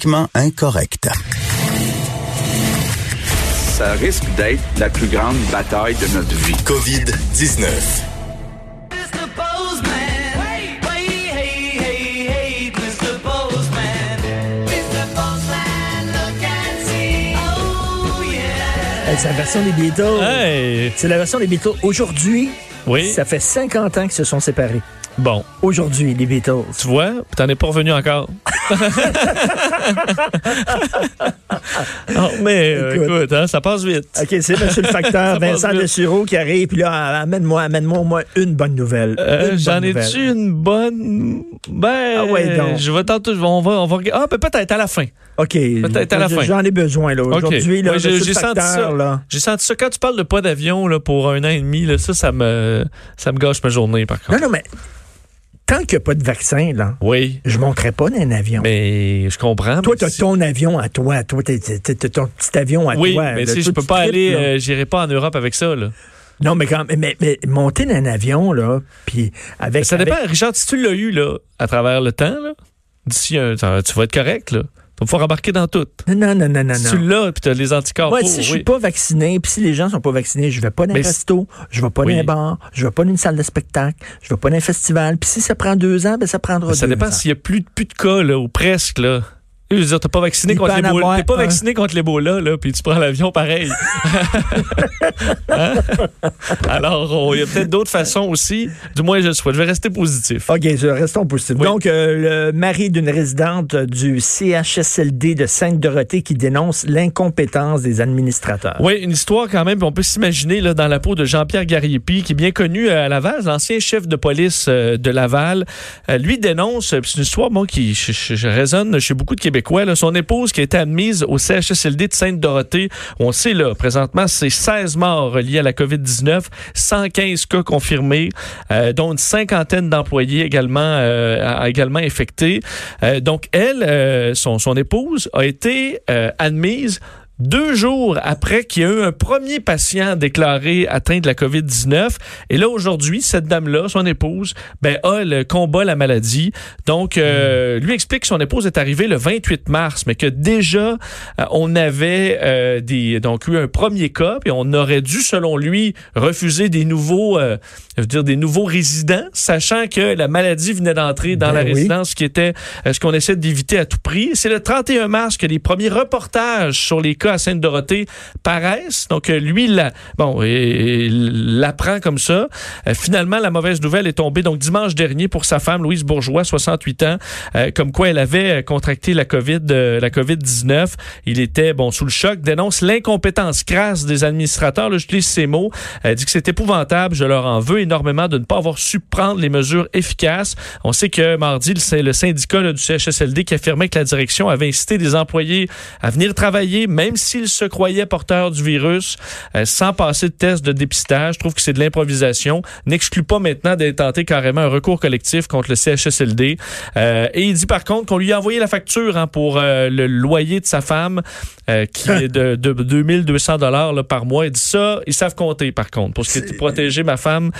Politiquement incorrect. Ça risque d'être la plus grande bataille de notre vie. COVID-19. Hey, c'est la version des Beatles. Hey! C'est la version des Beatles. Aujourd'hui, Oui. ça fait 50 ans qu'ils se sont séparés. Bon, Aujourd'hui, les Beatles. tu vois, t'en es pas revenu encore. Non, mais euh, Écoute. écoute, hein, ça passe vite. OK, c'est Monsieur le facteur Vincent. Dessureau qui arrive, puis là, amène-moi, amène-moi au moins une bonne nouvelle. Euh, J'en ai-tu une bonne? Ben, Ah ouais, donc. je vais tenter, on va, on va, regarder- ah, ben, peut-être à la fin. OK. Peut-être à la fin. J'en ai besoin, là. Aujourd'hui, là, Ouais, j'ai senti ça. là. J'ai senti ça. Quand tu parles de pas d'avion là, pour un an et demi, là, ça, ça me, ça me gâche ma journée, par Non, contre. non, mais tant qu'il n'y a pas de vaccin, là, Oui, je ne monterai pas dans un avion. mais je comprends. toi, mais tu as si- ton avion à toi. Toi, t'as t'as- t'as ton petit avion à Oui, toi. mais là. si je peux tu pas aller, euh, j'irai pas en Europe avec ça, là. Non, mais quand mais, mais monter dans un avion, là, puis avec. Ça avec- dépend. Richard, si tu l'as eu là, à travers le temps, là, d'ici un tu vas être correct. Là. Vas pouvoir embarquer dans tout. Non, non, non, non, non. si tu l'as, puis tu as les anticorps. Moi, si je oui. suis pas vacciné, puis si les gens sont pas vaccinés, je vais pas dans un resto, je vais pas Oui. dans un bar, je vais pas dans une salle de spectacle, je vais pas dans un festival. Puis si ça prend deux ans, ben ça prendra Mais ça deux dépend ans. s'il y a plus, de- plus de cas, là, ou presque. Là. Je veux dire, t'es pas vacciné Il contre l'Ebola. avoir T'es pas vacciné contre l'Ebola, là, puis tu prends l'avion pareil. Hein? Alors, il y a peut-être d'autres façons aussi. Du moins, je le souhaite. Je vais rester positif. OK, restons positifs. Oui. Donc, euh, le mari d'une résidente du CHSLD de Sainte-Dorothée qui dénonce l'incompétence des administrateurs. Oui, une histoire quand même, on peut s'imaginer là, dans la peau de Jean-Pierre Gariepi, qui est bien connu euh, à Laval, l'ancien chef de police euh, de Laval. Lui dénonce, c'est une histoire bon, qui je, je- je résonne chez beaucoup de Québécois, son épouse qui a été admise au CHSLD de Sainte-Dorothée. On sait là, présentement, c'est 16 morts reliés à la COVID-19, 115 cas confirmés, euh, dont une cinquantaine d'employés également, euh, également infectés. Euh, donc, elle, son, son épouse, a été admise deux jours après qu'il y a eu un premier patient déclaré atteint de la COVID-19. Et là, aujourd'hui, cette dame-là, son épouse, ben, a le combat la maladie. Donc, euh, lui explique que son épouse est arrivée le 28 mars, mais que déjà, euh, on avait euh, des, donc eu un premier cas, puis on aurait dû, selon lui, refuser des nouveaux, euh, je veux dire, des nouveaux résidents, sachant que la maladie venait d'entrer dans Ben la oui. résidence, ce qui était euh, ce qu'on essaie d'éviter à tout prix. C'est le 31 mars que les premiers reportages sur les cas à Sainte-Dorothée paraissent. Donc, euh, lui, bon, et l'apprend comme ça. Euh, finalement, la mauvaise nouvelle est tombée donc dimanche dernier pour sa femme, Louise Bourgeois, 68 ans, euh, comme quoi elle avait contracté la COVID, la COVID-19. Il était, bon, sous le choc, dénonce l'incompétence crasse des administrateurs. Là, j'utilise ces mots. Elle dit que c'est épouvantable. Je leur en veux énormément de ne pas avoir su prendre les mesures efficaces. On sait que mardi, c'est le syndicat du CHSLD qui affirmait que la direction avait incité des employés à venir travailler, même s'ils se croyaient porteurs du virus, euh, sans passer de test de dépistage. Je trouve que c'est de l'improvisation. N'exclut pas maintenant d'être tenté carrément un recours collectif contre le CHSLD. Euh, et il dit par contre qu'on lui a envoyé la facture hein, pour euh, le loyer de sa femme, qui est de, de 2200 dollars par mois. Il dit ça, ils savent compter par contre. Pour ce qui est de protéger ma femme,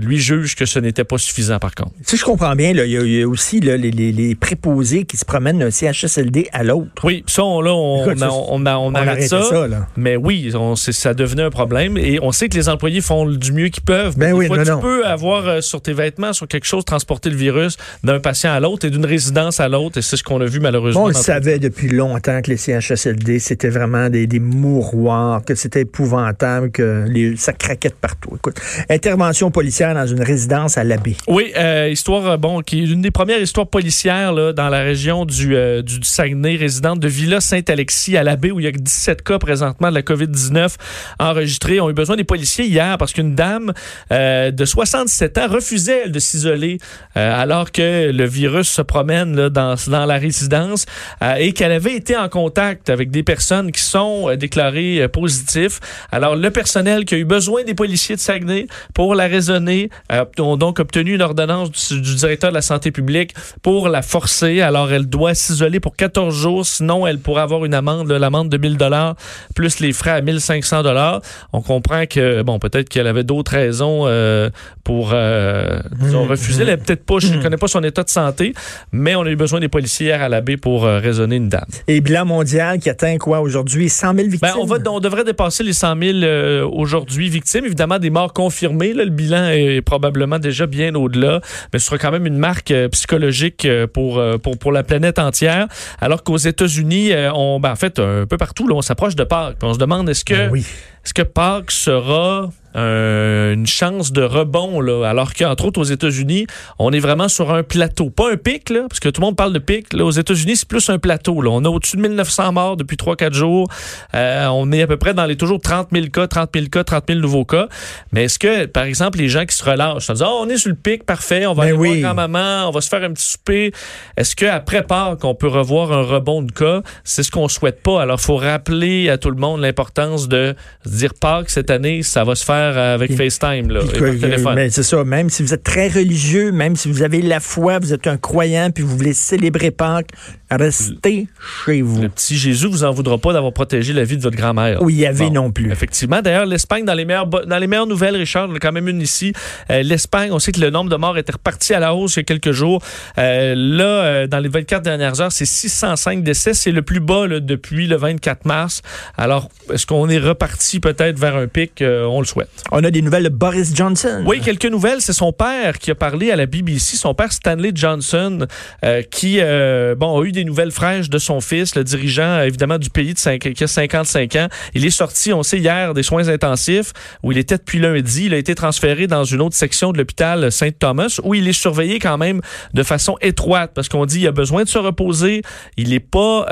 lui juge que ce n'était pas suffisant par contre. Si je comprends bien, il y, a- il y a aussi là, les, les- les préposés qui se promènent d'un CHSLD à l'autre. Oui, ça, on, là, on, Écoute, ça, on, on, on On arrête ça. ça, là. Mais oui, on, ça devenait un problème. Et on sait que les employés font du mieux qu'ils peuvent. Ben Des oui, fois, non, tu non. peux avoir euh, sur tes vêtements, sur quelque chose, transporter le virus d'un patient à l'autre et d'une résidence à l'autre. Et c'est ce qu'on a vu malheureusement. on le savait depuis longtemps que les CHSLD, c'était vraiment des, des mouroirs, que c'était épouvantable, que les, ça craquait de partout. Écoute, intervention policière dans une résidence à l'abbé. Oui, euh, histoire, euh, bon, qui est une des premières histoires policières là, dans la région du, euh, du Saguenay, résidente de Villa Saint-Alexis à la baie où il y a 17 cas présentement de la COVID-19 enregistrés. ont eu besoin des policiers hier parce qu'une dame euh, de 67 ans refusait de s'isoler euh, alors que le virus se promène dans, dans la résidence euh, et qu'elle avait été en contact avec des personnes qui sont euh, déclarées positifs. Alors le personnel qui a eu besoin des policiers de Saguenay pour la raisonner ont donc obtenu une ordonnance du, directeur de la santé publique pour la forcer. Alors elle doit s'isoler pour 14 jours, sinon elle pourrait avoir une amende, là, l'amende de 1000 dollars plus les frais à 1500 dollars. On comprend que bon peut-être qu'elle avait d'autres raisons euh, pour euh, disons, Mmh, refuser. Elle est peut-être pas, je ne connais pas son état de santé, mais on a eu besoin des policiers à la baie pour euh, raisonner une dame. Et bilan mondial qui atteint quoi aujourd'hui? 100 000 victimes? Ben, on, va, on devrait dépasser les 100 000 euh, aujourd'hui victimes. Évidemment, des morts confirmées. Là, le bilan est probablement déjà bien au-delà, mais ce sera quand même une marque psychologique pour, pour, pour la planète entière. Alors qu'aux États-Unis, on, ben, en fait, un peu partout, là, on s'approche de Pâques. On se demande est-ce que, Ben oui. est-ce que Pâques sera euh, une chance de rebond, là, alors qu'entre autres aux États-Unis, on est vraiment sur un plateau. Pas un pic, là, parce que tout le monde parle de pic. Là, aux États-Unis, c'est plus un plateau. Là. On a au-dessus de 1900 morts depuis 3-4 jours. Euh, on est à peu près dans les toujours 30 000 cas, 30 000 cas, 30 000 nouveaux cas. Mais est-ce que, par exemple, les gens qui se relâchent, en disant, oh, on est sur le pic, parfait, on va Ben aller oui. voir grand-maman, on va se faire un petit souper. Est-ce qu'après Pâques, on peut revoir un rebond de cas? C'est ce qu'on souhaite pas. Alors, il faut rappeler à tout le monde l'importance de se dire Pâques cette année, ça va se faire avec Puis- FaceTime là, et par téléphone. mais c'est ça, même si vous êtes très religieux, même si vous avez la foi, vous êtes un croyant, puis vous voulez célébrer Pâques, restez chez vous. Le petit Jésus vous en voudra pas d'avoir protégé la vie de votre grand-mère. Où il y avait Bon. non plus. Effectivement. D'ailleurs, l'Espagne, dans les meilleures dans les meilleures nouvelles, Richard, on a quand même une ici. Euh, L'Espagne, on sait que le nombre de morts était reparti à la hausse il y a quelques jours. Euh, là, euh, dans les 24 dernières heures, c'est 605 décès. C'est le plus bas là, depuis le 24 mars. Alors, est-ce qu'on est reparti peut-être vers un pic? Euh, on le souhaite. On a des nouvelles de Boris Johnson. Oui, quelques nouvelles. C'est son père qui a parlé à la BBC, son père Stanley Johnson, euh, qui euh, bon a eu des nouvelles fraîches de son fils, le dirigeant euh, évidemment du pays de qui a 55 ans. Il est sorti, on sait hier, des soins intensifs où il était depuis lundi. Il a été transféré dans une autre section de l'hôpital Saint-Thomas où il est surveillé quand même de façon étroite parce qu'on dit il a besoin de se reposer. Il n'est pas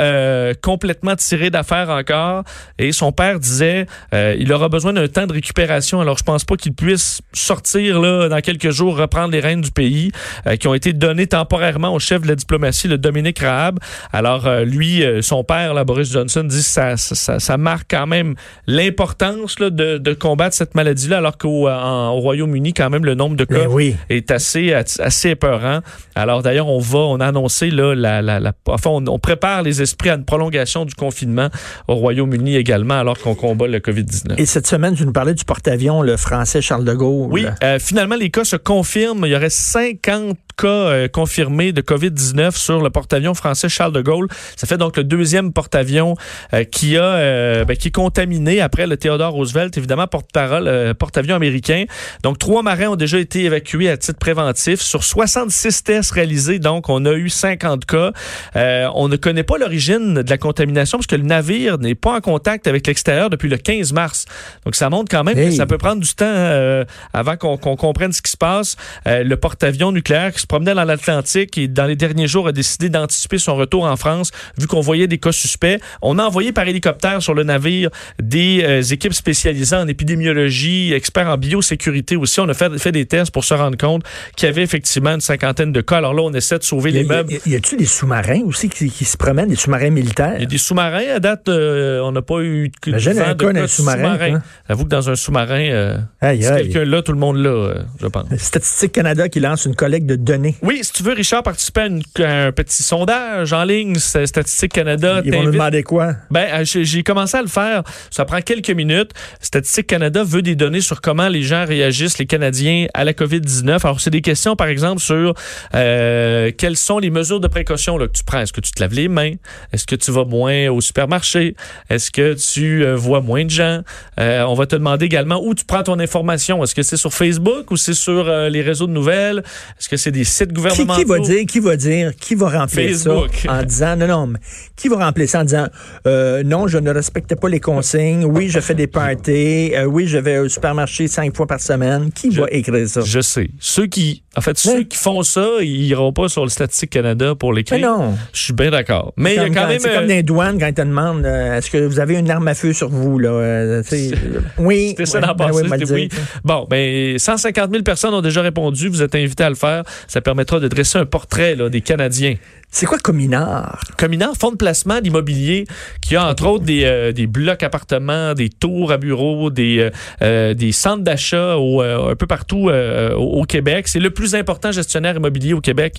complètement tiré d'affaire encore. Et son père disait il aura besoin d'un temps de récupération. Alors je pense pas qu'il puisse sortir là dans quelques jours, reprendre les rênes du pays euh, qui ont été données temporairement au chef de la diplomatie, le Dominique Raab. Alors euh, lui, euh, son père, là, Boris Johnson, dit que ça, ça, ça marque quand même l'importance là, de, de combattre cette maladie-là, alors qu'au en- au Royaume-Uni, quand même, le nombre de cas oui. est assez, assez épeurant. Alors d'ailleurs, on va, on a annoncé là, la, la, la- enfin, on, on prépare les esprits à une prolongation du confinement au Royaume-Uni également, alors qu'on combat le COVID-19. Et cette semaine, tu nous parlais du porte-avions, le français Charles de Gaulle. Oui, euh, finalement, les cas se confirment. Il y aurait 50 cas euh, confirmés de COVID-19 sur le porte-avions français Charles de Gaulle. Ça fait donc le deuxième porte-avions euh, qui a euh, ben, qui est contaminé après le Theodore Roosevelt, évidemment porte-parole porte-avions américain. Donc trois marins ont déjà été évacués à titre préventif sur 66 tests réalisés. Donc on a eu 50 cas. On ne connaît pas l'origine de la contamination parce que le navire n'est pas en contact avec l'extérieur depuis le 15 mars. Donc ça montre quand même Hey. que ça peut prendre du temps avant qu'on comprenne ce qui se passe. Le porte-avions nucléaire qui se promenait dans l'Atlantique et dans les derniers jours a décidé d'anticiper son retour en France vu qu'on voyait des cas suspects. On a envoyé par hélicoptère sur le navire des euh, équipes spécialisées en épidémiologie, experts en biosécurité aussi. On a fait, fait des tests pour se rendre compte qu'il y avait effectivement une cinquantaine de cas. Alors là, on essaie de sauver les a- meubles. y a- y a-tu des sous-marins aussi qui, qui se promènent, des sous-marins militaires? Il y a des sous-marins. À date, euh, on n'a pas eu vent un de cas de sous-marin, hein? J'avoue que dans un sous-marin, euh, si quelqu'un là, tout le monde là, je pense. Statistique Canada qui lance une collecte de données. Oui, si tu veux, Richard, participer à, une- à un petit sondage en ligne, Statistique Canada. Ils vont nous demander quoi? Ben, euh, j'ai commencé à le faire. Ça prend quelques minutes. Statistique Canada veut des données sur comment les gens réagissent, les Canadiens, à la COVID-19. Alors, c'est des questions, par exemple, sur euh, quelles sont les mesures de précaution là, que tu prends? Est-ce que tu te laves les mains? Est-ce que tu vas moins au supermarché? Est-ce que tu euh, vois moins de gens? Euh, on va te demander également où tu prends ton information. Est-ce que c'est sur Facebook ou c'est sur les réseaux de nouvelles? Est-ce que c'est des sites Qui, va dire, qui va dire, qui va remplir Facebook. ça en disant, non, non, mais qui va remplir ça en disant, euh, non, je ne respecte pas les consignes, oui, je fais des parties, euh, oui, je vais au supermarché cinq fois par semaine. Qui Je- va écrire ça? Je sais. Ceux qui En fait, ceux qui font ça, ils iront pas sur le Statistique Canada pour Mais l'écrire. non. Je suis bien d'accord. Mais il y a quand quand- même... C'est comme euh, les douanes quand ils te demandent euh, est-ce que vous avez une arme à feu sur vous là? Euh, euh, Oui. C'était ça Ouais, ben dit. oui. Bon, ben 150 000 personnes ont déjà répondu. Vous êtes invités à le faire. Ça permettra de dresser un portrait là, des Canadiens. C'est quoi Cominard? Cominard, fonds de placement d'immobilier qui a entre autres des, euh, des blocs appartements, des tours à bureaux, des, euh, euh, des centres d'achat euh, un peu partout euh, au, Québec. C'est le plus important gestionnaire immobilier au Québec,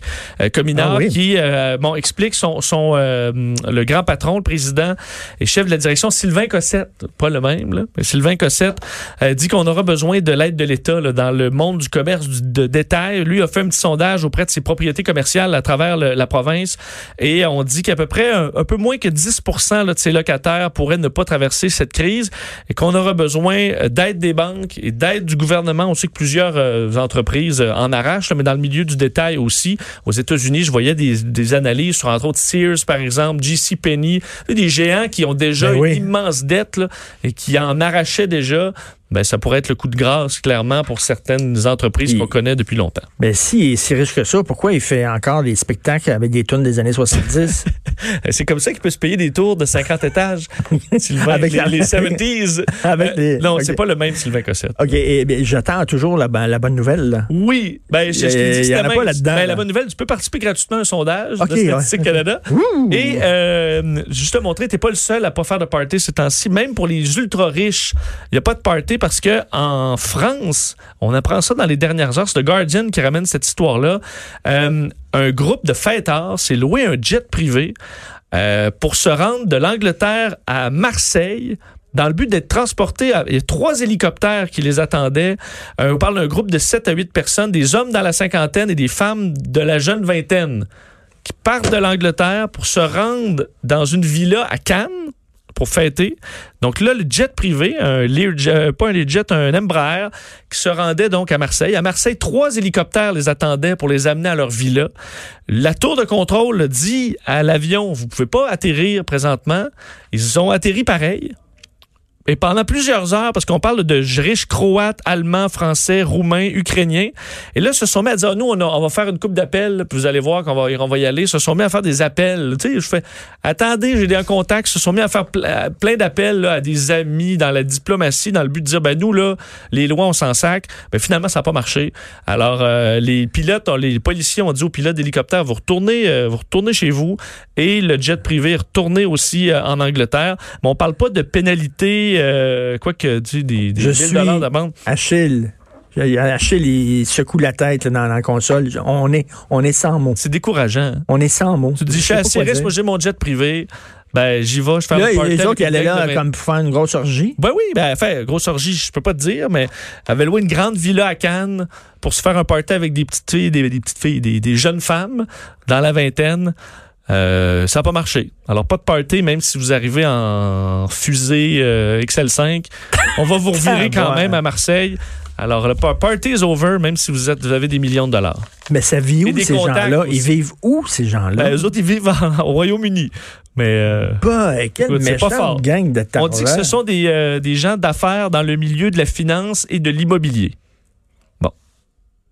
Cominard, Ah oui. qui euh, bon, explique son, son euh, le grand patron, le président et chef de la direction, Sylvain Cossette, pas le même, là, mais Sylvain Cossette, euh, dit qu'on aura besoin de l'aide de l'État dans le monde du commerce du- de détail. Lui a fait un petit sondage auprès de ses propriétés commerciales à travers le- la province et on dit qu'à peu près un, un peu moins que 10 là, de ses locataires pourraient ne pas traverser cette crise et qu'on aura besoin euh, d'aide des banques et d'aide du gouvernement. On sait que plusieurs euh, entreprises euh, en arrachent, là, mais dans le milieu du détail aussi. Aux États-Unis, je voyais des, des analyses sur entre autres Sears, par exemple, JC Penney, des géants qui ont déjà Ben oui. une immense dette là, et qui en arrachaient déjà. Ben, ça pourrait être le coup de grâce, clairement, pour certaines entreprises qu'on connaît depuis longtemps. Ben si est si riche que ça, pourquoi il fait encore des spectacles avec des tunes des années 70 Euh, C'est comme ça qu'il peut se payer des tours de 50 étages. Sylvain, Avec les, la- les 70s. Avec Euh, les- Non, ok. c'est pas le même Sylvain Cossette. OK, et, bien, j'attends toujours la, la bonne nouvelle là. Oui, ben, je, je Il y- en a pas là-dedans, Ben, là. La bonne nouvelle, tu peux participer gratuitement à un sondage Ok, de Statistique ouais. Canada. Et euh, juste te montrer, t'es pas le seul à pas faire de party ces temps-ci. Même pour les ultra riches, il n'y a pas de party parce que en France, on apprend ça dans les dernières heures. C'est le Guardian qui ramène cette histoire-là. Euh, un groupe de fêtards s'est loué un jet privé euh, pour se rendre de l'Angleterre à Marseille dans le but d'être transportés. à- Il y a trois hélicoptères qui les attendaient. Euh, on parle d'un groupe de 7 à 8 personnes, des hommes dans la cinquantaine et des femmes de la jeune vingtaine qui partent de l'Angleterre pour se rendre dans une villa à Cannes Donc là, le jet privé, un Learjet, pas un Learjet, un Embraer, qui se rendait donc à Marseille. À Marseille, trois hélicoptères les attendaient pour les amener à leur villa. La tour de contrôle dit à l'avion, vous pouvez pas atterrir présentement. Ils ont atterri pareil. Et pendant plusieurs heures, parce qu'on parle de riches croates, allemands, français, roumains, ukrainiens. Et là, se sont mis à dire, nous, on, va faire une coupe d'appels, puis vous allez voir qu'on va, y aller. Se sont mis à faire des appels. Tu sais, je fais, attendez, j'ai des contacts. Se sont mis à faire ple- plein d'appels à des amis dans la diplomatie, dans le but de dire, ben nous, là, les lois, on s'en sac. Ben finalement, ça n'a pas marché. Alors, euh, les pilotes, les policiers ont dit aux pilotes d'hélicoptère, vous retournez, euh, vous retournez chez vous. Et le jet privé est aussi euh, en Angleterre. Mais on parle pas de pénalité, euh, quoi que, tu sais, des, des Je 1000 suis- d'amende. Achille. Achille, il secoue la tête là, dans la console. On est, on est sans mots. C'est décourageant. hein? On est sans mots. Tu te dis, je suis assez riche, moi j'ai mon jet privé. Ben, j'y vais, je fais Là, un party les autres qui une allaient là comme pour faire une grosse orgie. Ben oui, ben, fait, grosse orgie, je peux pas te dire, mais avait loué une grande villa à Cannes pour se faire un party avec des petites filles, des, des petites filles, des, des jeunes femmes dans la vingtaine. Euh, ça n'a pas marché. Alors, pas de party, même si vous arrivez en fusée euh, XL5. On va vous revirer Ah, quand même à Marseille. Alors, le par- party is over, même si vous, êtes, vous avez des millions de dollars. Mais ça vit où, ces gens-là? Ils vivent où, ces gens-là? Ben, eux autres, ils vivent en- au Royaume-Uni. Mais euh, Bah, quelle c'est pas fort. gang de on dit que ce sont des, euh, des gens d'affaires dans le milieu de la finance et de l'immobilier.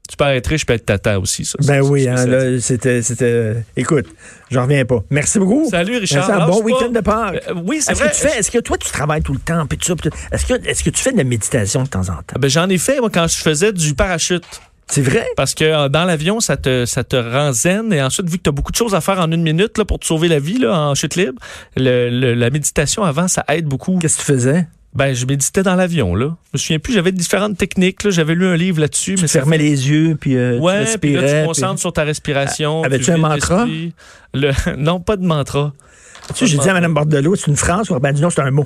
Tu peux être riche, je peux être tata aussi. Ça, Ben oui, hein, là, c'était, c'était. Écoute, j'en reviens pas. Merci beaucoup. Salut Richard. Merci, un bon pas. week-end de Pâques. Euh, oui, c'est Est-ce vrai. que tu fais, est-ce que toi, tu travailles tout le temps? puis tout ça, puis tout- Est-ce que, est-ce que tu fais de la méditation de temps en temps? Ah, ben, J'en ai fait moi, quand je faisais du parachute. C'est vrai? Parce que euh, dans l'avion, ça te, ça te rend zen. Et ensuite, vu que tu as beaucoup de choses à faire en une minute là, pour te sauver la vie là, en chute libre, le- le- la méditation avant, ça aide beaucoup. Qu'est-ce que tu faisais? Ben, je méditais dans l'avion. là. Je me souviens plus, j'avais différentes techniques. là. J'avais lu un livre là-dessus. Tu mais ça fermais les yeux, puis euh, tu Ouais, puis là, tu respirais. te concentres puis- sur ta respiration. Ah, avais-tu tu un mantra? Le... Non, pas de mantra. Tu sais, j'ai dit à Mme Bordelot, c'est une phrase. Ben, dis non, c'est un mot.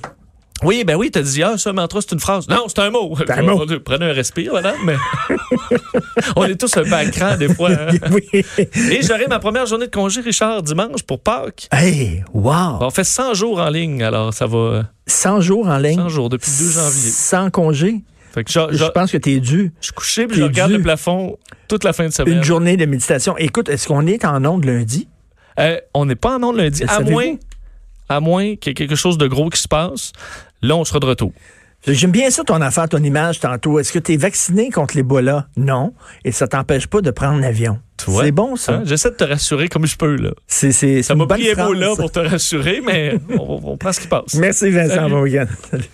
Oui, ben oui, t'as dit, ah, ça, mantra, c'est une phrase. Non, c'est un mot. C'est un mot. Prenez un respire, madame, mais. On est tous un peu à cran, des fois. hein. oui. Et j'aurai ma première journée de congé, Richard, dimanche, pour Pâques. Hey, wow! On fait 100 jours en ligne, alors ça va. 100 jours en ligne. 100 jours depuis le 2 janvier. Sans congé. Fait que je, je- Je pense que tu es dû. je suis couché puis je regarde dû. le plafond toute la fin de semaine. Une journée de méditation. Écoute, est-ce qu'on est en onde lundi? Euh, on n'est pas en ondes lundi, Le à moins, à moins qu'il y ait quelque chose de gros qui se passe. Là, on sera de retour. J'aime bien ça, ton affaire, ton image tantôt. Est-ce que tu es vacciné contre l'Ebola? Non. Et ça t'empêche pas de prendre l'avion. C'est bon, ça. Hein? J'essaie de te rassurer comme je peux, là. C'est, c'est, ça m'a pris Ebola pour te rassurer, mais on, on prend ce qui passe. Merci, Vincent. Salut.